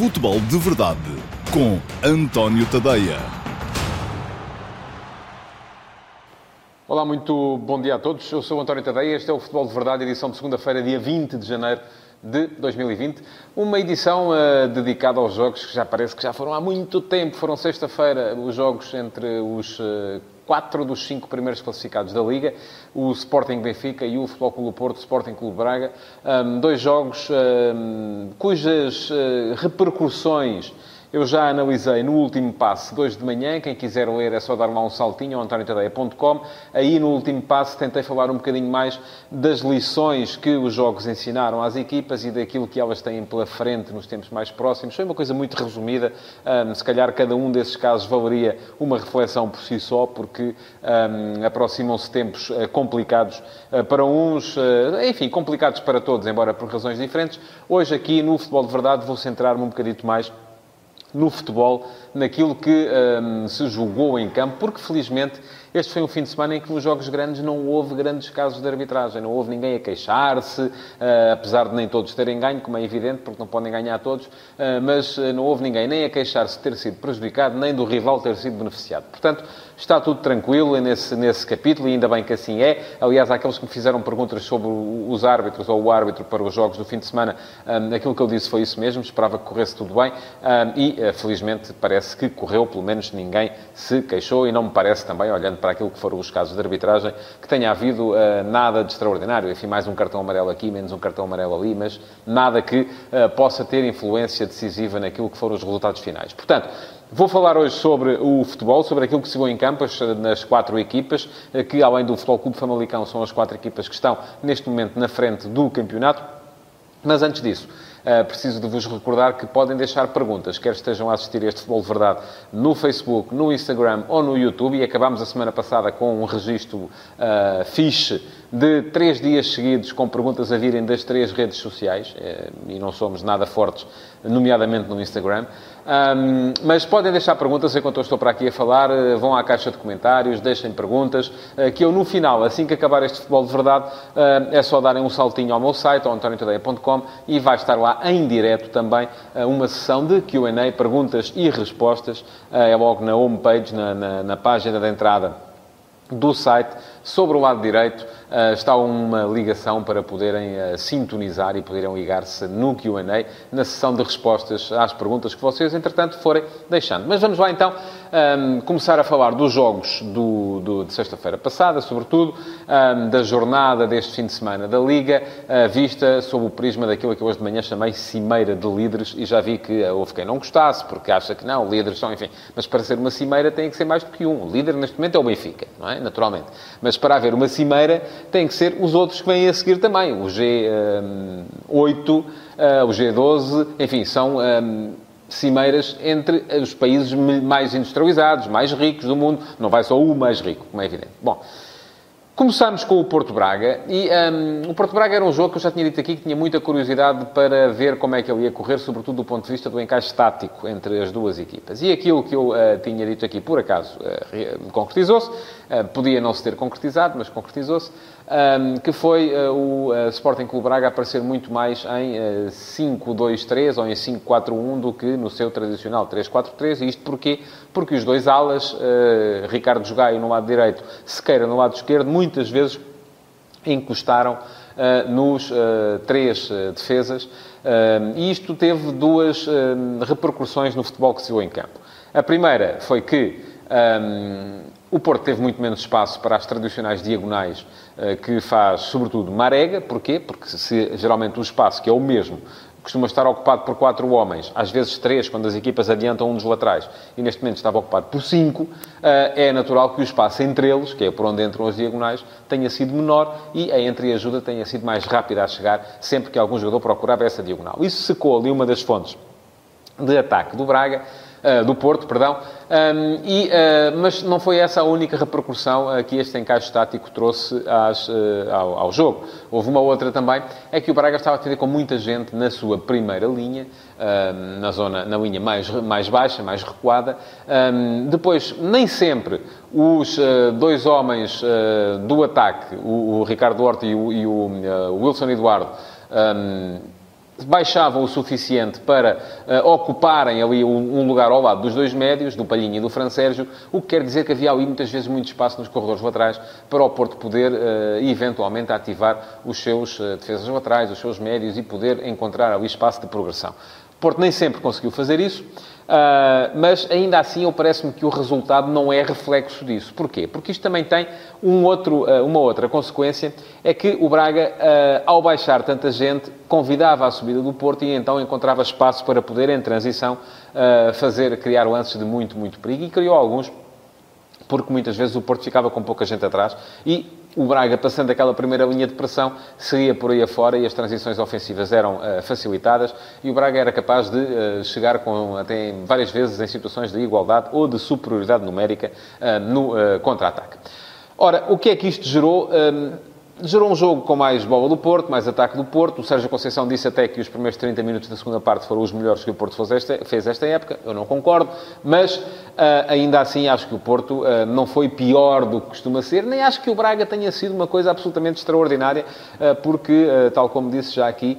Futebol de Verdade com António Tadeia. Olá, muito bom dia a todos. Eu sou o António Tadeia. Este é o Futebol de Verdade, edição de segunda-feira, dia 20 de janeiro de 2020. Uma edição uh, dedicada aos jogos que já parece que já foram há muito tempo. Foram sexta-feira os jogos entre os uh, quatro dos cinco primeiros classificados da Liga, o Sporting Benfica e o Futebol Clube Porto, Sporting Clube Braga. Um, dois jogos um, cujas uh, repercussões eu já analisei no último passo, 2 de manhã. Quem quiser ler é só dar lá um saltinho ao antoniotadeia.com. Aí no último passo tentei falar um bocadinho mais das lições que os jogos ensinaram às equipas e daquilo que elas têm pela frente nos tempos mais próximos. Foi uma coisa muito resumida. Um, se calhar cada um desses casos valeria uma reflexão por si só, porque um, aproximam-se tempos uh, complicados uh, para uns, uh, enfim, complicados para todos, embora por razões diferentes. Hoje aqui no Futebol de Verdade vou centrar-me um bocadito mais no futebol, naquilo que um, se julgou em campo, porque felizmente este foi um fim de semana em que nos jogos grandes não houve grandes casos de arbitragem, não houve ninguém a queixar-se, uh, apesar de nem todos terem ganho, como é evidente, porque não podem ganhar todos, uh, mas uh, não houve ninguém nem a queixar-se de ter sido prejudicado, nem do rival ter sido beneficiado. Portanto, está tudo tranquilo nesse, nesse capítulo e ainda bem que assim é. Aliás, aqueles que me fizeram perguntas sobre os árbitros ou o árbitro para os jogos do fim de semana, um, aquilo que eu disse foi isso mesmo, esperava que corresse tudo bem um, e, felizmente, parece que correu, pelo menos ninguém se queixou e não me parece também, olhando para aquilo que foram os casos de arbitragem, que tenha havido uh, nada de extraordinário. Enfim, mais um cartão amarelo aqui, menos um cartão amarelo ali, mas nada que uh, possa ter influência decisiva naquilo que foram os resultados finais. Portanto, Vou falar hoje sobre o futebol, sobre aquilo que se viu em campas nas quatro equipas, eh, que além do Futebol Clube Famalicão são as quatro equipas que estão neste momento na frente do campeonato. Mas antes disso, Uh, preciso de vos recordar que podem deixar perguntas, quer estejam a assistir este Futebol de Verdade no Facebook, no Instagram ou no YouTube. E acabámos a semana passada com um registro uh, fixe de três dias seguidos com perguntas a virem das três redes sociais. Uh, e não somos nada fortes, nomeadamente no Instagram. Um, mas podem deixar perguntas enquanto eu estou para aqui a falar. Uh, vão à caixa de comentários, deixem perguntas. Uh, que eu, no final, assim que acabar este futebol de verdade, é só darem um saltinho ao meu site, ao e vai estar lá em direto também uma sessão de QA, perguntas e respostas. é logo na homepage, na, na, na página de entrada do site, sobre o lado direito está uma ligação para poderem uh, sintonizar e poderem ligar-se no Q&A, na sessão de respostas às perguntas que vocês, entretanto, forem deixando. Mas vamos lá, então, um, começar a falar dos jogos do, do de sexta-feira passada, sobretudo, um, da jornada deste fim de semana da Liga, uh, vista sob o prisma daquilo que hoje de manhã chamei cimeira de líderes, e já vi que houve quem não gostasse, porque acha que não, líderes são, enfim, mas para ser uma cimeira tem que ser mais do que um. O líder, neste momento, é o Benfica, não é? Naturalmente. Mas para haver uma cimeira, tem que ser os outros que vêm a seguir também. O G8, eh, o G12, enfim, são cimeiras entre os países mais industrializados, mais ricos do mundo. Não vai só o mais rico, como é evidente. Bom, Começámos com o Porto Braga e um, o Porto Braga era um jogo que eu já tinha dito aqui que tinha muita curiosidade para ver como é que ele ia correr, sobretudo do ponto de vista do encaixe tático entre as duas equipas. E aquilo que eu uh, tinha dito aqui, por acaso, uh, concretizou-se. Uh, podia não se ter concretizado, mas concretizou-se um, que foi uh, o uh, Sporting Clube Braga aparecer muito mais em uh, 5-2-3 ou em 5-4-1 do que no seu tradicional 3-4-3. E isto porquê? Porque os dois alas, Ricardo Jogaio no lado direito, Sequeira no lado esquerdo, muitas vezes encostaram nos três defesas. e isto teve duas repercussões no futebol que se viu em campo. A primeira foi que um, o Porto teve muito menos espaço para as tradicionais diagonais que faz, sobretudo, Marega. Porquê? Porque se, geralmente o espaço, que é o mesmo, costuma estar ocupado por quatro homens, às vezes três, quando as equipas adiantam um dos laterais, e neste momento estava ocupado por cinco, uh, é natural que o espaço entre eles, que é por onde entram as diagonais, tenha sido menor e a entreajuda tenha sido mais rápida a chegar sempre que algum jogador procurava essa diagonal. Isso secou ali uma das fontes de ataque do Braga, uh, do Porto, perdão, um, e, uh, mas não foi essa a única repercussão uh, que este encaixe estático trouxe às, uh, ao, ao, jogo. Houve uma outra também, é que o Braga estava a ter com muita gente na sua primeira linha, na zona, na linha mais, mais baixa, mais recuada. Um, depois, nem sempre os dois homens do ataque, o, o, Ricardo Horta e o, e o Wilson Eduardo, baixavam o suficiente para uh, ocuparem ali um, um, lugar ao lado dos dois médios, do Palhinha e do Fran Sérgio, o que quer dizer que havia ali muitas vezes muito espaço nos corredores laterais para o Porto poder uh, eventualmente ativar os seus uh, defesas laterais, os seus médios e poder encontrar ali espaço de progressão. O Porto nem sempre conseguiu fazer isso. Uh, mas ainda assim, eu parece-me que o resultado não é reflexo disso. Porquê? Porque isto também tem um outro, uh, uma outra consequência, é que o Braga, uh, ao baixar tanta gente, convidava a subida do Porto e então encontrava espaço para poder, em transição, fazer, criar lances de muito, muito perigo e criou alguns porque muitas vezes o Porto ficava com pouca gente atrás e o Braga, passando aquela primeira linha de pressão, seguia por aí afora e as transições ofensivas eram uh, facilitadas e o Braga era capaz de uh, chegar com, até várias vezes em situações de igualdade ou de superioridade numérica uh, no contra-ataque. Ora, o que é que isto gerou? Gerou um jogo com mais bola do Porto, mais ataque do Porto. O Sérgio Conceição disse até que os primeiros 30 minutos da segunda parte foram os melhores que o Porto fez esta, fez esta época. Eu não concordo, mas uh, ainda assim acho que o Porto uh, não foi pior do que costuma ser, nem acho que o Braga tenha sido uma coisa absolutamente extraordinária, uh, porque, tal como disse já aqui,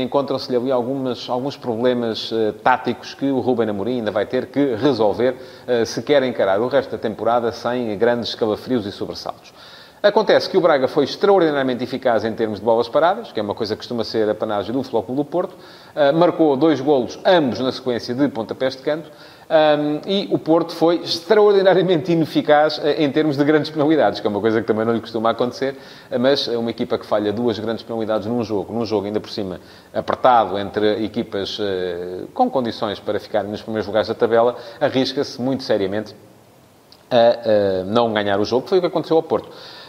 encontram-se-lhe ali algumas, alguns problemas táticos que o Ruben Amorim ainda vai ter que resolver se quer encarar o resto da temporada sem grandes calafrios e sobressaltos. Acontece que o Braga foi extraordinariamente eficaz em termos de bolas paradas, que é uma coisa que costuma ser a panagem do Futebol Clube do Porto. Uh, marcou dois golos, ambos na sequência de pontapés de canto. Um, e o Porto foi extraordinariamente ineficaz uh, em termos de grandes penalidades, que é uma coisa que também não lhe costuma acontecer, uh, mas é uma equipa que falha duas grandes penalidades num jogo, num jogo ainda por cima apertado entre equipas com condições para ficarem nos primeiros lugares da tabela, arrisca-se muito seriamente a não ganhar o jogo, que foi o que aconteceu ao Porto.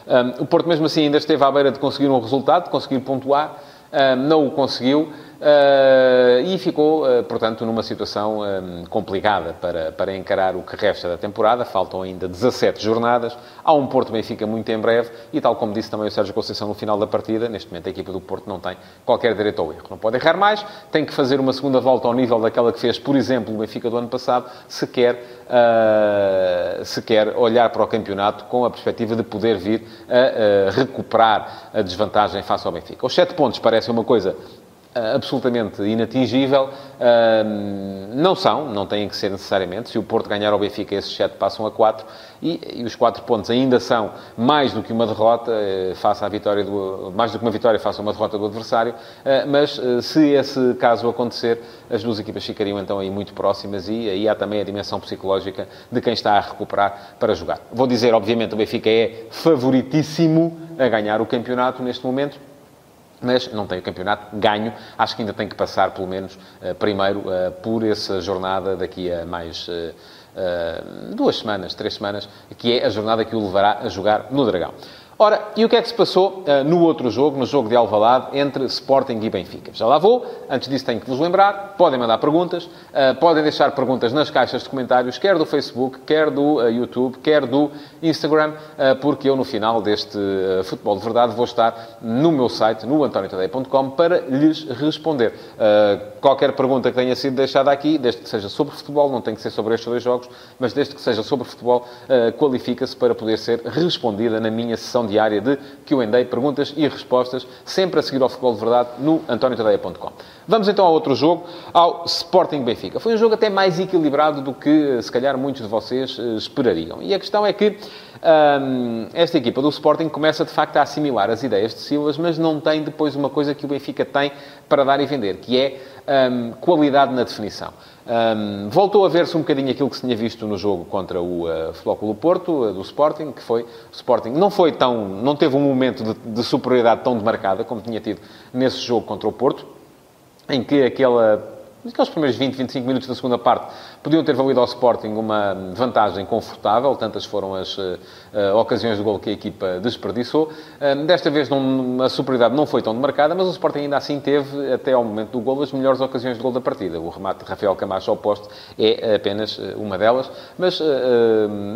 Um, o Porto, mesmo assim, ainda esteve à beira de conseguir um resultado, de conseguir pontuar, um, não o conseguiu. Uh, e ficou, uh, portanto, numa situação um, complicada para, para encarar o que resta da temporada. Faltam ainda 17 jornadas. Há um Porto Benfica muito em breve e, tal como disse também o Sérgio Conceição no final da partida, neste momento a equipa do Porto não tem qualquer direito ao erro. Não pode errar mais, tem que fazer uma segunda volta ao nível daquela que fez, por exemplo, o Benfica do ano passado, se quer, uh, se quer olhar para o campeonato com a perspectiva de poder vir a recuperar a desvantagem face ao Benfica. Os 7 pontos parecem uma coisa eh, absolutamente inatingível. não são, não têm que ser necessariamente. Se o Porto ganhar ao Benfica, esses 7 passam a 4 e, e, os 4 pontos ainda são mais do que uma derrota eh, face à vitória do, mais do que uma vitória face a uma derrota do adversário. Eh, mas se esse caso acontecer, as duas equipas ficariam então aí muito próximas e aí há também a dimensão psicológica de quem está a recuperar para jogar. Vou dizer, obviamente, o Benfica é favoritíssimo a ganhar o campeonato neste momento mas não tem o campeonato ganho. Acho que ainda tem que passar, pelo menos, uh, primeiro uh, por essa jornada daqui a mais uh, duas semanas, três semanas, que é a jornada que o levará a jogar no Dragão. Ora, e o que é que se passou uh, no outro jogo, no jogo de Alvalade, entre Sporting e Benfica? Já lá vou. Antes disso, tenho que vos lembrar. Podem mandar perguntas. Uh, podem deixar perguntas nas caixas de comentários, quer do Facebook, quer do uh, YouTube, quer do Instagram, porque eu, no final deste Futebol de Verdade, vou estar no meu site, no antoniotadeia.com, para lhes responder. qualquer pergunta que tenha sido deixada aqui, desde que seja sobre futebol, não tem que ser sobre estes dois jogos, mas desde que seja sobre futebol, qualifica-se para poder ser respondida na minha sessão diária de Q&A, perguntas e respostas, sempre a seguir ao Futebol de Verdade no antoniotadeia.com. Vamos então ao outro jogo, ao Sporting Benfica. Foi um jogo até mais equilibrado do que, se calhar, muitos de vocês uh, esperariam. E a questão é que um, esta equipa do Sporting começa, de facto, a assimilar as ideias de Silas, mas não tem depois uma coisa que o Benfica tem para dar e vender, que é um, qualidade na definição. Um, voltou a ver-se um bocadinho aquilo que se tinha visto no jogo contra o uh, Flóculo Porto, uh, do Sporting, que foi... Sporting não foi tão... não teve um momento de, de superioridade tão demarcada como tinha tido nesse jogo contra o Porto, em que aquela Aqueles primeiros 20, 25 minutos da segunda parte podiam ter valido ao Sporting uma vantagem confortável, tantas foram as uh, uh, ocasiões de gol que a equipa desperdiçou. Uh, desta vez não, a superioridade não foi tão demarcada, mas o Sporting ainda assim teve, até ao momento do gol, as melhores ocasiões de gol da partida. O remate de Rafael Camacho ao poste é apenas uma delas, mas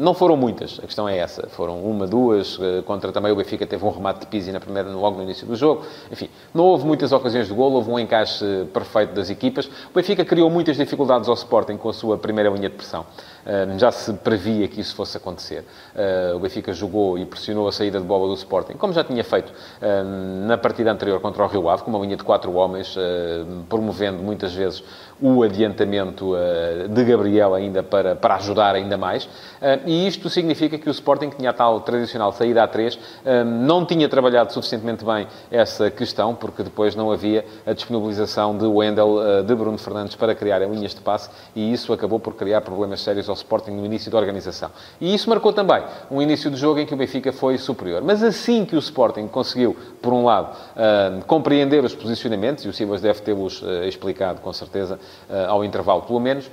não foram muitas, a questão é essa. Foram uma, duas, contra também o Benfica teve um remate de Pizzi na primeira, logo no início do jogo. Enfim, não houve muitas ocasiões de gol, houve um encaixe perfeito das equipas. O Benfica criou muitas dificuldades ao Sporting com a sua primeira linha de pressão. Já se previa que isso fosse acontecer. O Benfica jogou e pressionou a saída de bola do Sporting, como já tinha feito na partida anterior contra o Rio Ave, com uma linha de quatro homens, promovendo muitas vezes o adiantamento de Gabriel ainda para, para ajudar ainda mais. E isto significa que o Sporting, que tinha a tal tradicional saída a três, não tinha trabalhado suficientemente bem essa questão, porque depois não havia a disponibilização de Wendel, de Bruno Fernandes para criar linhas de passe, e isso acabou por criar problemas sérios ao Sporting no início da organização. E isso marcou também um início de jogo em que o Benfica foi superior. Mas assim que o Sporting conseguiu, por um lado, compreender os posicionamentos, e o Simas deve tê-los explicado, com certeza, ao intervalo, pelo menos,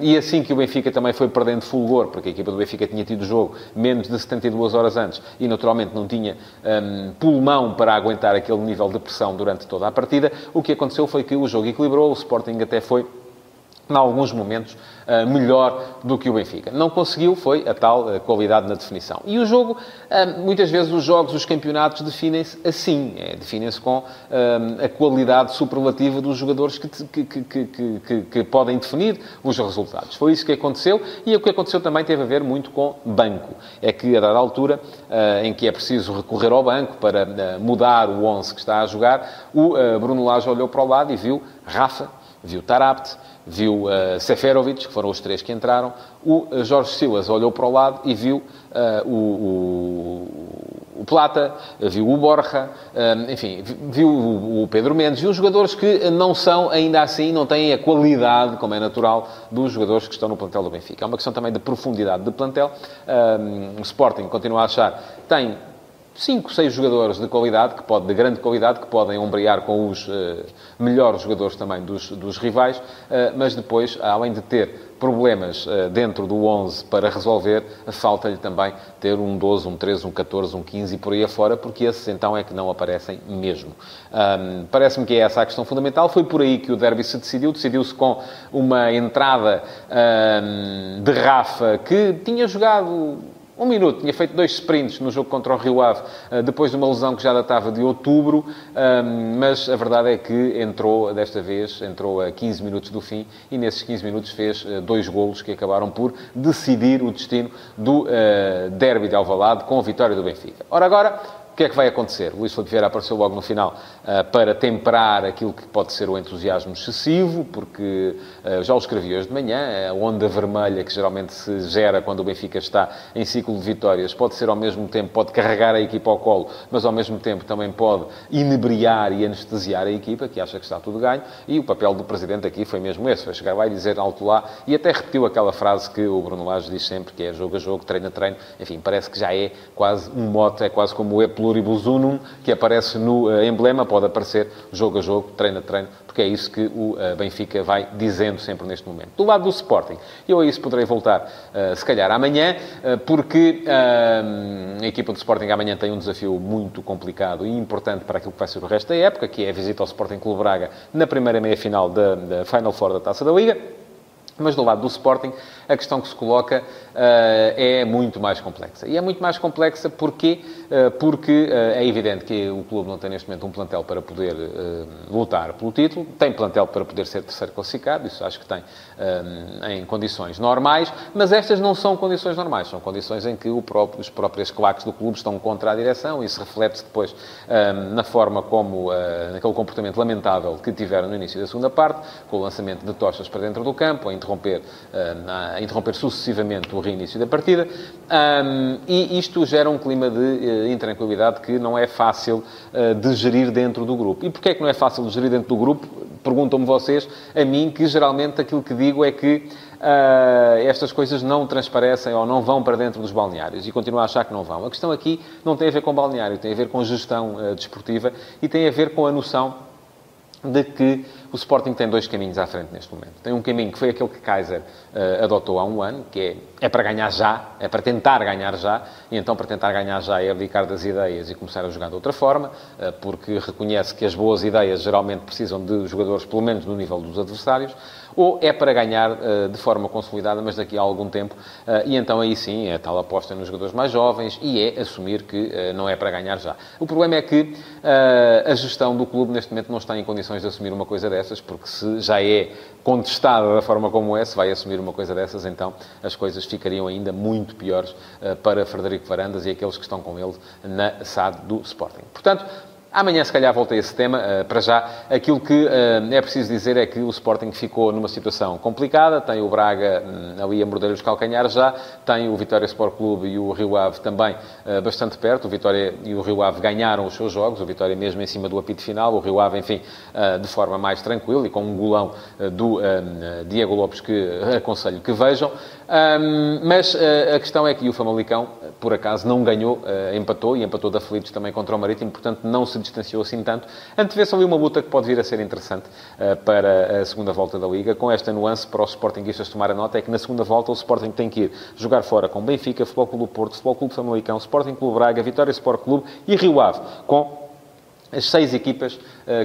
e assim que o Benfica também foi perdendo fulgor, porque a equipa do Benfica tinha tido jogo menos de 72 horas antes e, naturalmente, não tinha um, pulmão para aguentar aquele nível de pressão durante toda a partida, o que aconteceu foi que o jogo equilibrou, o Sporting até foi em alguns momentos, uh, melhor do que o Benfica. Não conseguiu, foi a tal uh, qualidade na definição. E o jogo, uh, muitas vezes os jogos, os campeonatos definem-se assim, é, definem-se com a qualidade superlativa dos jogadores que, que, que, que, que podem definir os resultados. Foi isso que aconteceu e o que aconteceu também teve a ver muito com banco. É que, a dada altura, em que é preciso recorrer ao banco para mudar o 11 que está a jogar, o Bruno Lage olhou para o lado e viu Rafa, viu Tarapt, viu uh, Seferovic, que foram os três que entraram. O uh, Jorge Silas olhou para o lado e viu uh, o, o, o, Plata, viu o Borja, enfim, viu o, o, Pedro Mendes. Viu jogadores que não são, ainda assim, não têm a qualidade, como é natural, dos jogadores que estão no plantel do Benfica. É uma questão também de profundidade de plantel. o Sporting continua a achar tem cinco, seis jogadores de qualidade, que pode, de grande qualidade, que podem ombrear com os uh, melhores jogadores também dos, dos rivais, uh, mas depois, além de ter problemas uh, dentro do 11 para resolver, falta-lhe também ter um 12, um 13, um 14, um 15 e por aí afora, porque esses então é que não aparecem mesmo. Um, Parece-me que é essa a questão fundamental. Foi por aí que o derby se decidiu. Decidiu-se com uma entrada um, de Rafa que tinha jogado um minuto, tinha feito dois sprints no jogo contra o Rio Ave, eh, depois de uma lesão que já datava de outubro, ehm, mas a verdade é que entrou, desta vez, entrou a 15 minutos do fim e nesses 15 minutos fez eh, dois golos que acabaram por decidir o destino do eh, derby de Alvalade com a vitória do Benfica. Ora agora, que é que vai acontecer? Luís Filipe Vieira apareceu logo no final uh, para temperar aquilo que pode ser o entusiasmo excessivo, porque uh, já o escrevi hoje de manhã, a onda vermelha que geralmente se gera quando o Benfica está em ciclo de vitórias. Pode ser ao mesmo tempo, pode carregar a equipa ao colo, mas ao mesmo tempo também pode inebriar e anestesiar a equipa, que acha que está tudo ganho, e o papel do Presidente aqui foi mesmo esse, foi chegar lá e dizer alto lá, e até repetiu aquela frase que o Bruno Lage diz sempre, que é jogo a jogo, treino a treino, enfim, parece que já é quase um mote, é quase como o Eplo pluribus unum, que aparece no uh, emblema, pode aparecer jogo a jogo, treino a treino, porque é isso que o uh, Benfica vai dizendo sempre neste momento. Do lado do Sporting, eu a isso poderei voltar, uh, se calhar, amanhã, porque a equipa do Sporting amanhã tem um desafio muito complicado e importante para aquilo que vai ser o resto da época, que é a visita ao Sporting Clube Braga na primeira meia-final da, da Final Four da Taça da Liga. Mas do lado do Sporting, a questão que se coloca uh, é muito mais complexa. E é muito mais complexa porque, uh, porque uh, é evidente que o clube não tem neste momento um plantel para poder lutar pelo título, tem plantel para poder ser terceiro classificado, isso acho que tem em condições normais, mas estas não são condições normais, são condições em que próprio, os próprios claques do clube estão contra a direção isso reflete-se depois na forma como, naquele comportamento lamentável que tiveram no início da segunda parte, com o lançamento de tochas para dentro do campo, a interromper, a interromper sucessivamente o reinício da partida, e isto gera um clima de uh, intranquilidade que não é fácil uh, de gerir dentro do grupo. E porquê é que não é fácil de gerir dentro do grupo? Perguntam-me vocês, a mim, que geralmente aquilo que digo é que Uh, estas coisas não transparecem ou não vão para dentro dos balneários e continuo a achar que não vão. A questão aqui não tem a ver com balneário, tem a ver com gestão uh, desportiva e tem a ver com a noção de que o Sporting tem dois caminhos à frente neste momento. Tem um caminho que foi aquele que Kaiser uh, adotou há um ano, que é, é para ganhar já, é para tentar ganhar já, e então para tentar ganhar já é abdicar das ideias e começar a jogar de outra forma, uh, porque reconhece que as boas ideias geralmente precisam de jogadores, pelo menos no nível dos adversários, ou é para ganhar uh, de forma consolidada, mas daqui a algum tempo, e então aí sim é tal aposta nos jogadores mais jovens e é assumir que não é para ganhar já. O problema é que a gestão do clube neste momento não está em condições de assumir uma coisa dessas porque se já é contestada da forma como é, se vai assumir uma coisa dessas, então as coisas ficariam ainda muito piores uh, para Frederico Varandas e aqueles que estão com ele na SAD do Sporting. Portanto, Amanhã, se calhar, volto a esse tema. Uh, para já, aquilo que uh, é preciso dizer é que o Sporting ficou numa situação complicada. Tem o Braga um, ali a morder os calcanhares já. Tem o Vitória Sport Clube e o Rio Ave também uh, bastante perto. O Vitória e o Rio Ave ganharam os seus jogos. O Vitória mesmo em cima do apito final. O Rio Ave, enfim, de forma mais tranquila e com um golão do Diego Lopes que aconselho que vejam. Um, mas a questão é que o Famalicão, por acaso, não ganhou, empatou e empatou de aflitos também contra o Marítimo. Portanto, não se distanciou assim tanto. Antevê-se ali uma luta que pode vir a ser interessante uh, para a segunda volta da Liga, com esta nuance para os Sportingistas tomar a nota, é que na segunda volta o Sporting tem que ir jogar fora com Benfica, Futebol Clube Porto, Futebol Clube Famalicão, Sporting Clube Braga, Vitória Sport Clube e Rio Ave, com as seis equipas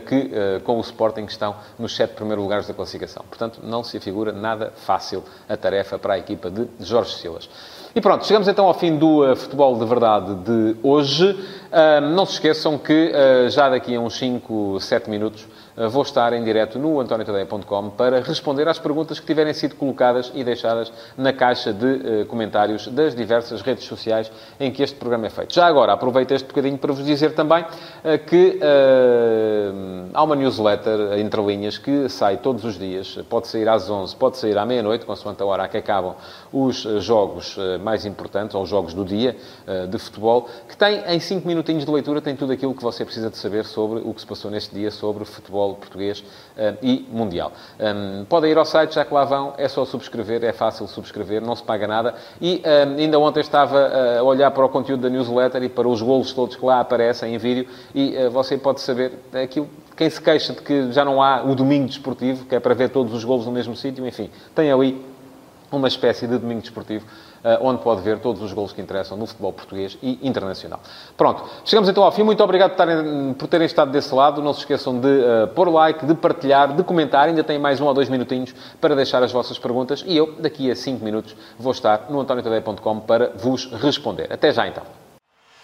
que, uh, com o Sporting, estão nos sete primeiros lugares da classificação. Portanto, não se afigura nada fácil a tarefa para a equipa de Jorge Silas. E pronto, chegamos então ao fim do uh, futebol de verdade de hoje. não se esqueçam que já daqui a uns 5, 7 minutos eh, vou estar em direto no antoniotadeia.com para responder às perguntas que tiverem sido colocadas e deixadas na caixa de uh, comentários das diversas redes sociais em que este programa é feito. Já agora, aproveito este bocadinho para vos dizer também uh, que há uma newsletter entre linhas que sai todos os dias, pode sair às 11, pode sair à meia-noite, consoante a hora a que acabam os jogos mais importantes, ou os jogos do dia de futebol, que tem em 5 minutinhos de leitura, tem tudo aquilo que você precisa de saber sobre o que se passou neste dia, sobre futebol português e mundial. Um, podem ir ao site, já que lá vão, é só subscrever, é fácil subscrever, não se paga nada. E um, ainda ontem estava a olhar para o conteúdo da newsletter e para os golos todos que lá aparecem em vídeo e você pode saber aquilo quem se queixa de que já não há o domingo desportivo, que é para ver todos os golos no mesmo sítio, enfim, tem ali uma espécie de domingo desportivo eh, onde pode ver todos os gols que interessam no futebol português e internacional. Pronto, chegamos então ao fim. Muito obrigado por terem, por terem estado desse lado. Não se esqueçam de uh, pôr like, de partilhar, de comentar. Ainda tem mais um ou dois minutinhos para deixar as vossas perguntas e eu, daqui a cinco minutos, vou estar no antoniotadeia.com para vos responder. Até já então.